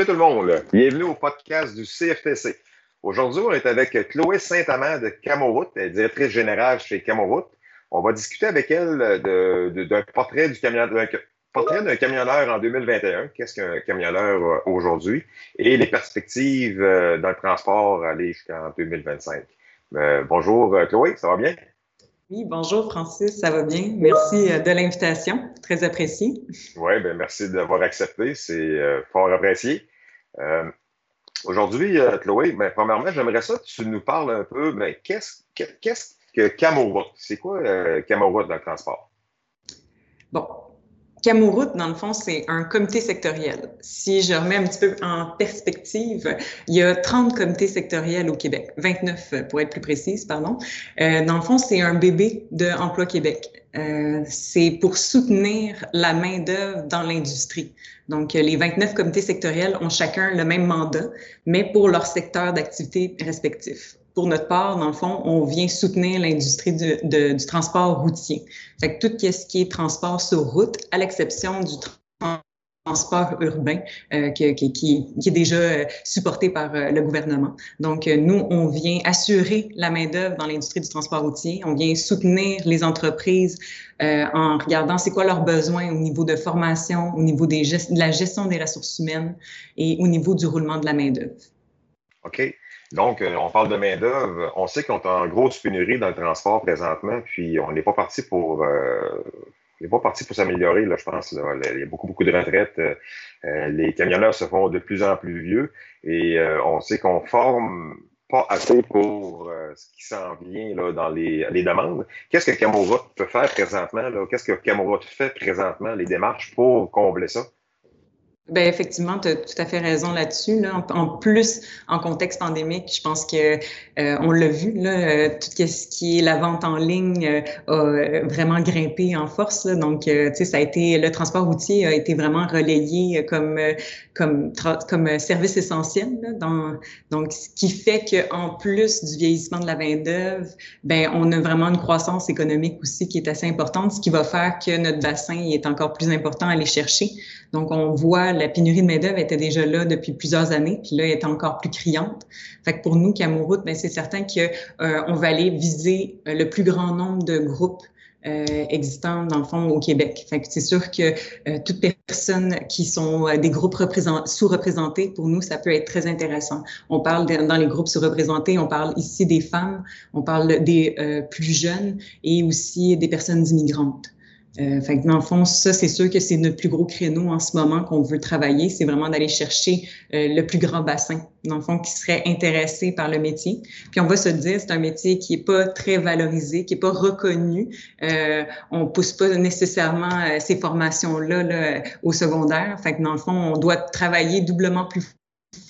Salut tout le monde. Bienvenue au podcast du CFTC. Aujourd'hui, on est avec Chloé Saint-Amand de Camoroute, directrice générale chez Camoroute. On va discuter avec elle d'un portrait du camionneur, portrait d'un camionneur en 2021. Qu'est-ce qu'un camionneur euh, aujourd'hui? Et les perspectives euh, dans le transport aller jusqu'en 2025. Euh, bonjour Chloé, ça va bien? Oui, bonjour Francis, ça va bien. Merci de l'invitation, très apprécié. Oui, ben merci d'avoir accepté, c'est fort apprécié. Aujourd'hui, Chloé, ben, premièrement, j'aimerais ça que tu nous parles un peu, mais qu'est-ce que Camoroute? C'est quoi Camoroute dans le transport? Camoroute, dans le fond, c'est un comité sectoriel. Si je remets un petit peu en perspective, il y a 30 comités sectoriels au Québec, 29 pour être plus précise, pardon. Euh, dans le fond, c'est un bébé de Emploi Québec. Euh, c'est pour soutenir la main-d'œuvre dans l'industrie. Donc, les 29 comités sectoriels ont chacun le même mandat, mais pour leur secteur d'activité respectif pour notre part, dans le fond, on vient soutenir l'industrie du, transport routier. Fait que tout ce qui est transport sur route, à l'exception du transport urbain euh, qui, est déjà euh, supporté par euh, le gouvernement. Donc, nous, on vient assurer la main-d'œuvre dans l'industrie du transport routier. On vient soutenir les entreprises en regardant c'est quoi leurs besoins au niveau de formation, au niveau de la gestion des ressources humaines et au niveau du roulement de la main-d'œuvre. OK. Donc, euh, on parle de main-d'œuvre. On sait qu'on est en grosse pénurie dans le transport présentement, puis on n'est pas parti pour. Euh, n'est pas parti pour s'améliorer, là, je pense. Il y a beaucoup, beaucoup de retraites. Euh, les camionneurs se font de plus en plus vieux et on sait qu'on forme pas assez pour ce qui s'en vient là, dans les, les demandes. Qu'est-ce que Camoroute peut faire présentement? Qu'est-ce que Camoroute fait présentement, les démarches pour combler ça? Ben effectivement, tu as tout à fait raison là-dessus. Là. En, plus, en contexte pandémique, je pense que euh, on l'a vu, là, euh, tout ce qui est la vente en ligne euh, a vraiment grimpé en force. Là. Donc, tu sais, ça a été le transport routier a été vraiment relayé comme comme comme service essentiel. Là, donc, ce qui fait que en plus du vieillissement de la main d'œuvre, ben on a vraiment une croissance économique aussi qui est assez importante, ce qui va faire que notre bassin est encore plus important à aller chercher. Donc, on voit la pénurie de main-d'œuvre était déjà là depuis plusieurs années, puis là, elle est encore plus criante. Fait que pour nous, Camoroute, ben, c'est certain qu'on euh, va aller viser euh, le plus grand nombre de groupes euh, existants, dans le fond, au Québec. Fait que c'est sûr que euh, toutes personnes qui sont euh, des groupes sous-représentés, pour nous, ça peut être très intéressant. On parle dans les groupes sous-représentés, on parle ici des femmes, on parle des plus jeunes et aussi des personnes immigrantes. Euh, fait que dans le fond, ça, c'est sûr que c'est notre plus gros créneau en ce moment qu'on veut travailler. C'est vraiment d'aller chercher euh, le plus grand bassin, dans le fond, qui serait intéressé par le métier. Puis on va se dire, c'est un métier qui est pas très valorisé, qui est pas reconnu. Euh, on pousse pas nécessairement euh, ces formations-là là, au secondaire. Fait que dans le fond, on doit travailler doublement plus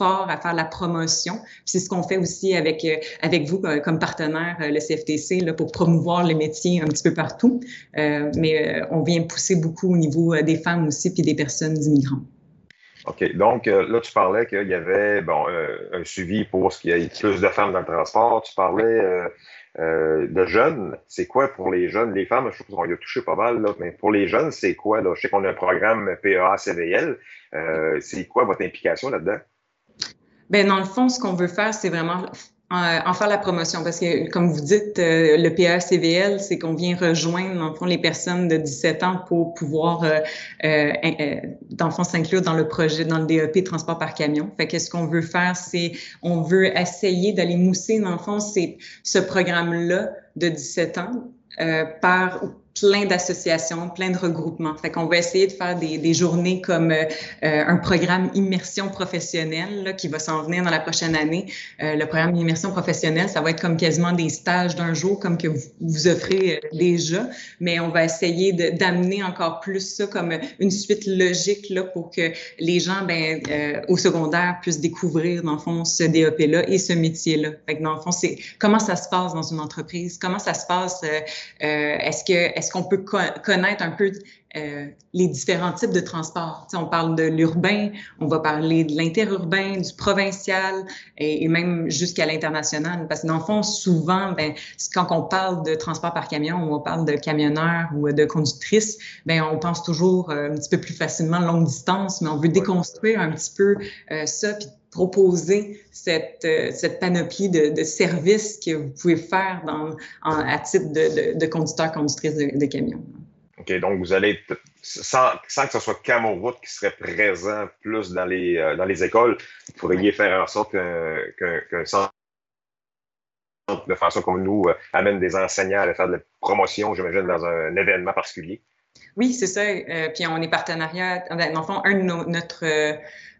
fort à faire la promotion. C'est ce qu'on fait aussi avec, euh, avec vous euh, comme partenaire, euh, le CFTC, pour promouvoir les métiers un petit peu partout. Mais on vient pousser beaucoup au niveau des femmes aussi, puis des personnes immigrantes. OK. Donc, là, tu parlais qu'il y avait bon, un suivi pour ce qu'il y ait plus de femmes dans le transport. Tu parlais de jeunes. C'est quoi pour les jeunes? Les femmes, je trouve qu'on y a touché pas mal, là, mais pour les jeunes, c'est quoi? Là? Je sais qu'on a un programme PEA-CVL. c'est quoi votre implication là-dedans? Ben dans le fond, ce qu'on veut faire, c'est vraiment euh, en faire la promotion parce que, comme vous dites, euh, le PACVL, c'est qu'on vient rejoindre, dans le fond, les personnes de 17 ans pour pouvoir, euh, euh, dans le fond, s'inclure dans le projet, dans le DEP transport par camion. Fait que ce qu'on veut faire, c'est, on veut essayer d'aller mousser, dans le fond, c'est ce programme-là de 17 ans par plein d'associations, plein de regroupements. Fait qu'on va essayer de faire des, des journées comme euh, euh, un programme immersion professionnelle là, qui va s'en venir dans la prochaine année. Euh, le programme immersion professionnelle, ça va être comme quasiment des stages d'un jour comme que vous, vous offrez déjà, mais on va essayer d'amener encore plus ça comme une suite logique là, pour que les gens ben, au secondaire puissent découvrir dans le fond ce DEP-là et ce métier-là. Fait que dans le fond, c'est comment ça se passe dans une entreprise, comment ça se passe, est-ce que est-ce qu'on peut connaître un peu euh, les différents types de transports? on parle de l'urbain, on va parler de l'interurbain, du provincial et, même jusqu'à l'international. Parce que dans le fond, souvent, ben, quand on parle de transport par camion ou on parle de camionneurs ou de conductrices, ben, on pense toujours euh, un petit peu plus facilement longue distance, mais on veut déconstruire un petit peu euh, ça puis proposer cette, cette panoplie de, de, services que vous pouvez faire dans, à titre de, de, conducteur, conducteur de, camion. OK, donc vous allez, sans, sans que ce soit Camoroute qui serait présent plus dans les, euh, dans les écoles, vous pourriez faire en sorte qu'un centre de façon comme nous euh, amène des enseignants à faire de la promotion, j'imagine, dans un événement particulier. Oui, c'est ça. Euh, puis on est partenariat. Dans le fond, un de nos, notre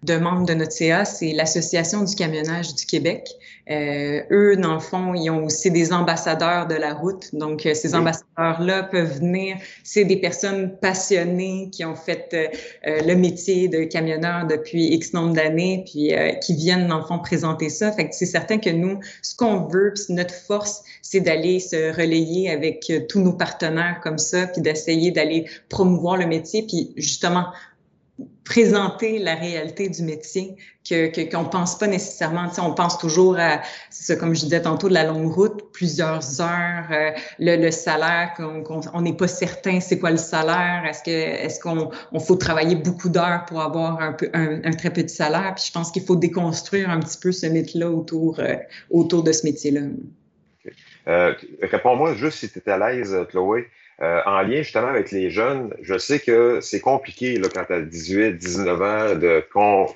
de membres de notre CA, c'est l'Association du camionnage du Québec. Euh, eux, dans le fond, ils ont aussi des ambassadeurs de la route. Donc, euh, ces ambassadeurs-là peuvent venir. C'est des personnes passionnées qui ont fait euh, euh, le métier de camionneur depuis X nombre d'années, puis qui viennent, dans le fond, présenter ça. Fait que c'est certain que nous, ce qu'on veut, puis notre force, c'est d'aller se relayer avec tous nos partenaires comme ça, puis d'essayer d'aller promouvoir le métier, puis justement présenter la réalité du métier que qu'on pense pas nécessairement. Tu sais, on pense toujours à, ça, comme je disais tantôt, de la longue route, plusieurs heures, euh, le, salaire, qu'on n'est pas certain c'est quoi le salaire, est-ce que est-ce qu'on on faut travailler beaucoup d'heures pour avoir un, peu, un, très petit salaire? Puis je pense qu'il faut déconstruire un petit peu ce mythe-là autour euh, autour de ce métier-là. Euh, Réponds-moi juste si tu es à l'aise, Chloé. Euh, en lien justement avec les jeunes, je sais que c'est compliqué là, quand tu as 18, 19 ans de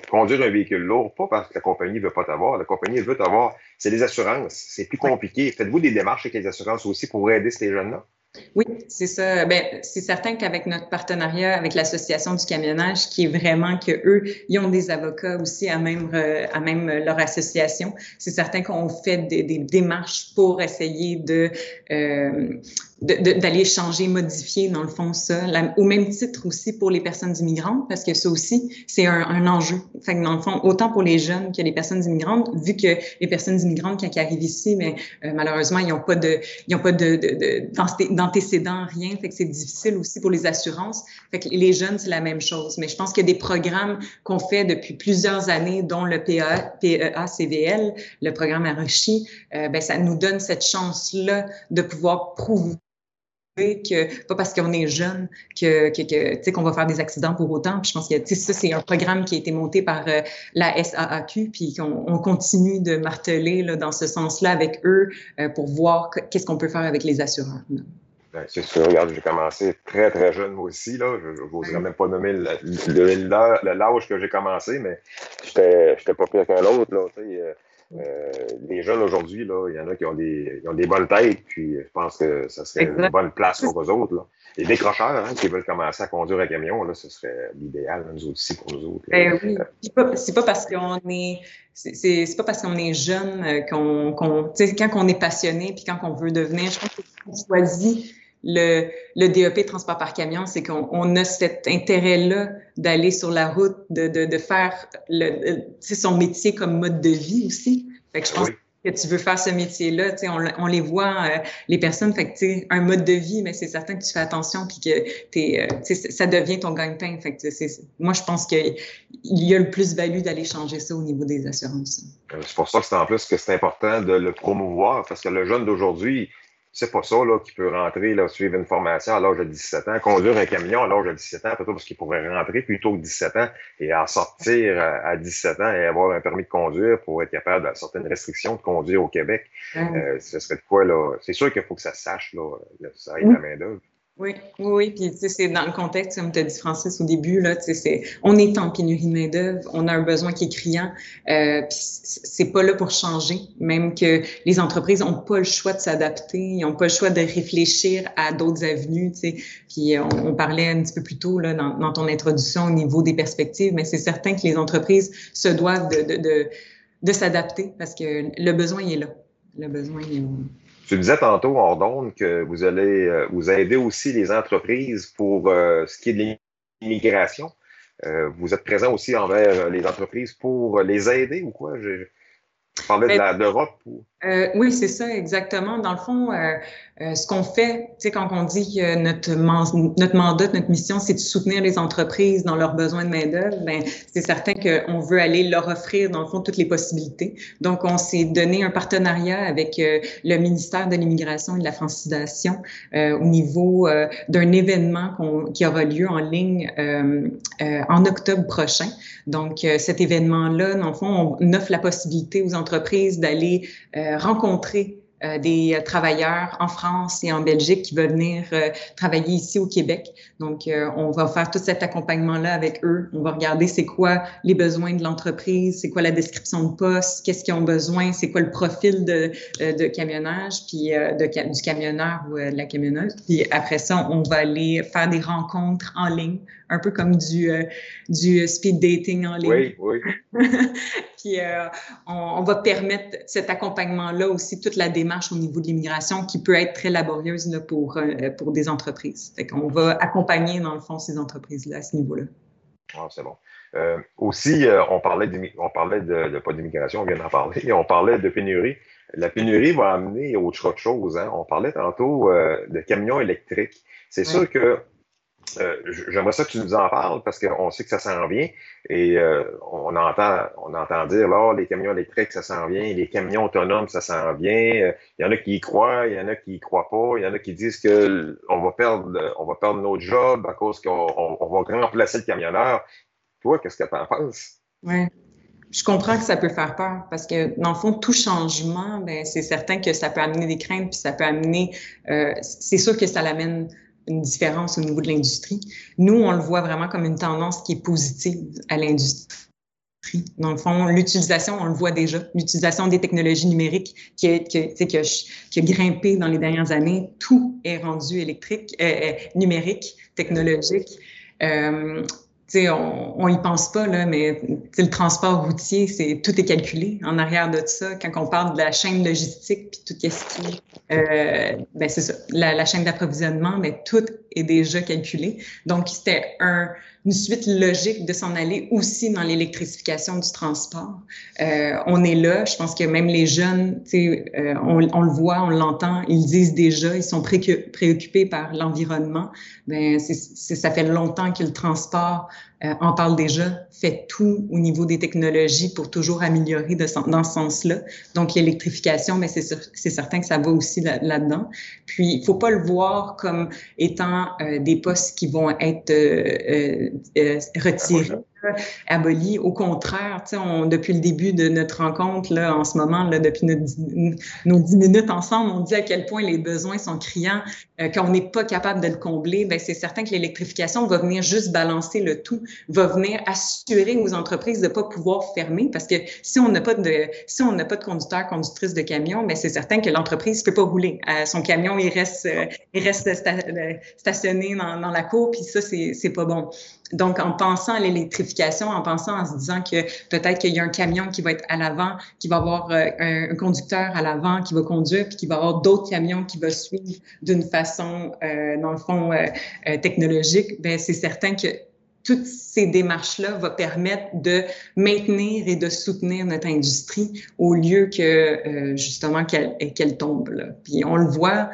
conduire un véhicule lourd, pas parce que la compagnie veut pas t'avoir, la compagnie veut t'avoir, c'est les assurances. C'est plus compliqué. Faites-vous des démarches avec les assurances aussi pour aider ces jeunes-là? Oui, c'est ça. Ben, c'est certain qu'avec notre partenariat avec l'Association du camionnage, qui est vraiment que eux, ils ont des avocats aussi à même, à même leur association, c'est certain qu'on fait des, des, démarches pour essayer de, euh, d'aller changer, modifier dans le fond ça. au même titre aussi pour les personnes immigrantes, parce que ça aussi, c'est un, un, enjeu. Fait que dans le fond, autant pour les jeunes que les personnes immigrantes, vu que les personnes immigrantes, quand ils arrivent ici, mais euh, malheureusement, ils n'ont pas de, ils ont pas de, de, de d'antécédents, rien. Fait que c'est difficile aussi pour les assurances. Fait que les jeunes, c'est la même chose. Mais je pense qu'il y a des programmes qu'on fait depuis plusieurs années, dont le PEA, PEA CVL, le programme Arochi, euh, ben, ça nous donne cette chance-là de pouvoir prouver que pas parce qu'on est jeune que, que, que qu'on va faire des accidents pour autant. Puis je pense que ça, c'est un programme qui a été monté par euh, la SAAQ, puis qu'on on continue de marteler là, dans ce sens-là avec eux euh, pour voir qu'est-ce qu'on peut faire avec les assureurs. Ben, c'est sûr, regarde, j'ai commencé très, très jeune moi aussi. Là. Je n'oserais même pas nommer l'âge que j'ai commencé, mais j'étais pas pire qu'un autre. Là, euh, euh, les jeunes aujourd'hui, il y en a qui ont des, ont des bonnes têtes, puis je pense que ça serait une bonne place pour eux autres. Là. Les décrocheurs hein, qui veulent commencer à conduire un camion, là, ce serait l'idéal, nous aussi, pour nous autres. Ben oui. C'est pas, parce qu'on est c'est pas parce qu'on est jeune euh, qu'on, qu'on quand on est passionné puis quand on veut devenir, je pense qu'on choisit le, le DEP transport par camion, c'est qu'on on a cet intérêt-là d'aller sur la route, de, de, de faire le, son métier comme mode de vie aussi. Fait que je pense que tu veux faire ce métier-là, on, on les voit, euh, les personnes, fait que, un mode de vie, mais c'est certain que tu fais attention puis que t'es, euh, ça devient ton gagne-pain. Fait que, moi, je pense qu'il y a le plus-value d'aller changer ça au niveau des assurances. Euh, c'est pour ça que c'est en plus que c'est important de le promouvoir parce que le jeune d'aujourd'hui, c'est pas ça là, qui peut rentrer, là, suivre une formation à l'âge de 17 ans, conduire un camion à l'âge de 17 ans, plutôt parce qu'il pourrait rentrer plutôt que 17 ans et en sortir à 17 ans et avoir un permis de conduire pour être capable de certaines restrictions de conduire au Québec. Euh, ce serait de quoi, là? C'est sûr qu'il faut que ça sache, là, ça aide la main-d'œuvre. Oui, oui, oui. Puis, tu sais, c'est dans le contexte, comme tu as dit, Francis, au début, là, tu sais, c'est, on est en pénurie de main-d'œuvre, on a un besoin qui est criant, euh, puis c'est pas là pour changer. Même que les entreprises ont pas le choix de s'adapter, ils ont pas le choix de réfléchir à d'autres avenues, tu sais. Puis, on, on, parlait un petit peu plus tôt, là, dans, dans, ton introduction au niveau des perspectives, mais c'est certain que les entreprises se doivent de, de, de, s'adapter parce que le besoin est là. Le besoin est là. Tu disais tantôt, Ordonne, que vous allez euh, vous aider aussi les entreprises pour euh, ce qui est de l'immigration. Euh, vous êtes présent aussi envers les entreprises pour les aider ou quoi? Tu parlais de l'Europe? Ou... Oui, c'est ça, exactement. Dans le fond, euh, euh, ce qu'on fait, tu sais, quand on dit que notre, mandat, notre mission, c'est de soutenir les entreprises dans leurs besoins de main-d'œuvre, ben, c'est certain qu'on veut aller leur offrir, dans le fond, toutes les possibilités. Donc, on s'est donné un partenariat avec le ministère de l'Immigration et de la Francisation au niveau d'un événement qui aura lieu en ligne en octobre prochain. Donc, cet événement-là, dans le fond, on offre la possibilité aux entreprises d'aller rencontrer euh, des euh, travailleurs en France et en Belgique qui veulent venir euh, travailler ici au Québec. Donc, on va faire tout cet accompagnement-là avec eux. On va regarder c'est quoi les besoins de l'entreprise, c'est quoi la description de poste, qu'est-ce qu'ils ont besoin, c'est quoi le profil de, de camionnage, puis de, du camionneur ou de la camionneuse. Puis après ça, on va aller faire des rencontres en ligne, un peu comme du, du speed dating en ligne. Oui, oui. puis on, on va permettre cet accompagnement-là aussi, toute la démarche au niveau de l'immigration qui peut être très laborieuse là, pour, euh, pour des entreprises. Fait qu'on va accompagner, dans le fond, ces entreprises-là à ce niveau-là. Ah, c'est bon. Euh, aussi, euh, on parlait, on parlait de, pas d'immigration, on vient d'en parler, on parlait de pénurie. La pénurie va amener autre chose. Hein. On parlait tantôt de camions électriques. C'est sûr que euh, j'aimerais ça que tu nous en parles parce qu'on sait que ça s'en vient et euh, on entend on entend dire là les camions électriques ça s'en vient, les camions autonomes ça s'en vient. Il y en a qui y croient, il y en a qui y croient pas, il y en a qui disent que on va perdre on va perdre notre job à cause qu'on on, va remplacer le camionneur. Toi, qu'est-ce que tu en penses? Oui. Je comprends que ça peut faire peur parce que, dans le fond, tout changement, ben, c'est certain que ça peut amener des craintes, puis ça peut amener. Euh, c'est sûr que ça l'amène une différence au niveau de l'industrie. Nous, on le voit vraiment comme une tendance qui est positive à l'industrie. Dans le fond, l'utilisation, on le voit déjà, l'utilisation des technologies numériques qui, a, grimpé dans les dernières années. Tout est rendu électrique, euh, euh numérique, technologique. Euh, on, on y pense pas, là, mais le transport routier, c'est tout est calculé en arrière de ça. Quand on parle de la chaîne logistique, puis tout ce qui euh, ben c'est ça, la, la chaîne d'approvisionnement, mais tout est déjà calculé. Donc, c'était un, une suite logique de s'en aller aussi dans l'électrification du transport. Euh, on est là, je pense que même les jeunes, euh, on, le voit, on l'entend, ils disent déjà, ils sont préoccupés par l'environnement. Ben, ça fait longtemps que le transport euh, en parle déjà, fait tout au niveau des technologies pour toujours améliorer de, dans ce sens-là. Donc, l'électrification, mais c'est certain que ça va aussi là-dedans. Puis, il faut pas le voir comme étant euh, des postes qui vont être euh, retirés aboli. Au contraire, on, depuis le début de notre rencontre, là, en ce moment, là, depuis nos dix minutes ensemble, on dit à quel point les besoins sont criants, euh, qu'on n'est pas capable de le combler. Ben, c'est certain que l'électrification va venir juste balancer le tout, va venir assurer aux entreprises de ne pas pouvoir fermer parce que si on n'a pas de si on n'a pas de conducteur, conductrice de camion, ben, c'est certain que l'entreprise ne peut pas rouler. Euh, son camion, il reste, euh, il reste stationné dans, dans la cour, puis ça, c'est pas bon. Donc, en pensant à l'électrification, en pensant, en se disant que peut-être qu'il y a un camion qui va être à l'avant, qui va avoir euh, un, conducteur à l'avant qui va conduire, puis qui va avoir d'autres camions qui vont suivre d'une façon, euh, dans le fond, euh, technologique, ben c'est certain que toutes ces démarches-là vont permettre de maintenir et de soutenir notre industrie au lieu que justement qu'elle tombe. Puis on le voit,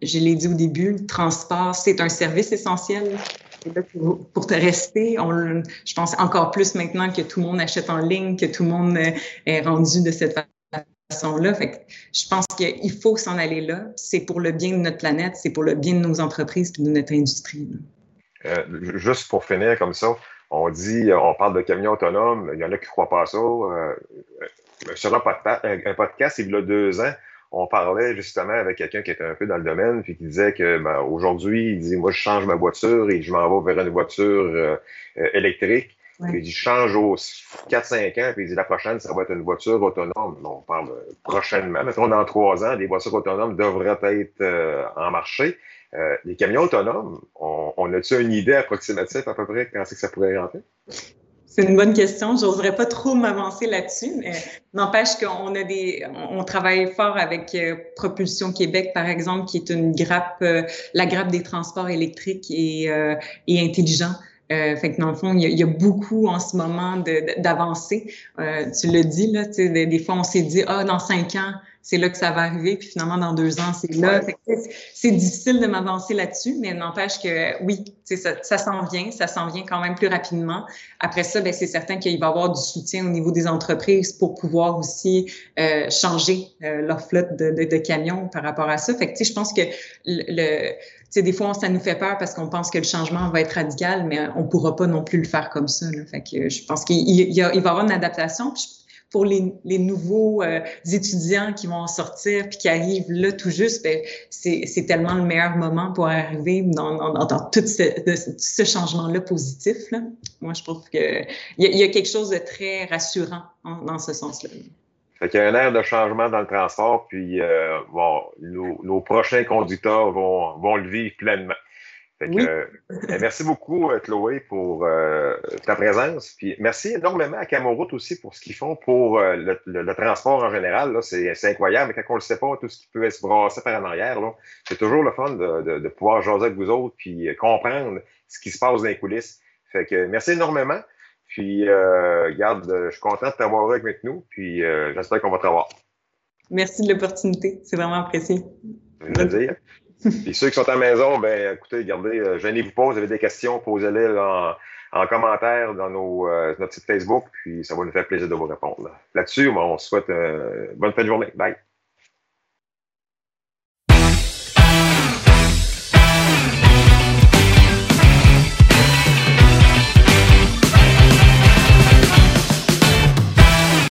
je l'ai dit au début, le transport, c'est un service essentiel pour te rester. je pense encore plus maintenant que tout le monde achète en ligne, que tout le monde est rendu de cette façon-là. Fait je pense qu'il faut s'en aller là. C'est pour le bien de notre planète, c'est pour le bien de nos entreprises et de notre industrie. Euh, juste pour finir comme ça, on dit, on parle de camions autonomes, il y en a qui ne croient pas à ça. Euh, sur un podcast, il y a deux ans, on parlait justement avec quelqu'un qui était un peu dans le domaine, puis qui disait que ben, aujourd'hui, il dit Moi, je change ma voiture et je m'en vais vers une voiture euh, euh, électrique. Puis il dit, je change aux 4-5 ans, puis il dit la prochaine, ça va être une voiture autonome. on parle euh, prochainement. Mettons, dans trois ans, les voitures autonomes devraient être en marché. les camions autonomes, on, on a-tu une idée approximative à peu près quand c'est que ça pourrait rentrer? C'est une bonne question. J'oserais pas trop m'avancer là-dessus, n'empêche qu'on a des, on travaille fort avec euh, Propulsion Québec, par exemple, qui est une grappe, euh, la grappe des transports électriques et, euh, et intelligents. Euh, fait que dans le fond, il y a, beaucoup en ce moment d'avancées. Euh, tu le dis, là, des, des fois, on s'est dit, ah, dans cinq ans, c'est là que ça va arriver, puis finalement, dans deux ans, c'est là. C'est difficile de m'avancer là-dessus, mais n'empêche que oui, ça, ça s'en vient, ça s'en vient quand même plus rapidement. Après ça, ben, c'est certain qu'il va y avoir du soutien au niveau des entreprises pour pouvoir aussi euh, changer euh, leur flotte de, de, de, camions par rapport à ça. Fait que, je pense que le, sais, des fois, ça nous fait peur parce qu'on pense que le changement va être radical, mais on ne pourra pas non plus le faire comme ça. Là. Fait que je pense qu'il il, il va y avoir une adaptation. Puis pour les, les nouveaux euh, étudiants qui vont en sortir puis qui arrivent là tout juste, ben, c'est tellement le meilleur moment pour arriver dans, dans, dans tout ce, changement-là positif. Là. Moi, je trouve qu'il y, a, y a quelque chose de très rassurant dans ce sens-là. Fait qu'il y a un air de changement dans le transport, puis euh, bon, nos, nos, prochains conducteurs vont, vont le vivre pleinement. Euh, ben, merci beaucoup, euh, Chloé, pour euh, ta présence. Puis merci énormément à Camoroute aussi pour ce qu'ils font pour le, transport en général. C'est incroyable. Quand on ne le sait pas, tout ce qui peut se brasser par en arrière, c'est toujours le fun de, de, pouvoir jaser avec vous autres puis comprendre ce qui se passe dans les coulisses. Fait que merci énormément. Puis, garde, je suis content de t'avoir avec nous. Puis, j'espère qu'on va te revoir. Merci de l'opportunité. C'est vraiment apprécié. Dire. Puis ceux qui sont à la maison, ben écoutez, regardez, euh, gênez-vous pas, vous avez des questions, posez-les en, en, commentaire dans nos, euh, notre site Facebook, puis ça va nous faire plaisir de vous répondre. Là-dessus, on se souhaite une bonne fin de journée. Bye.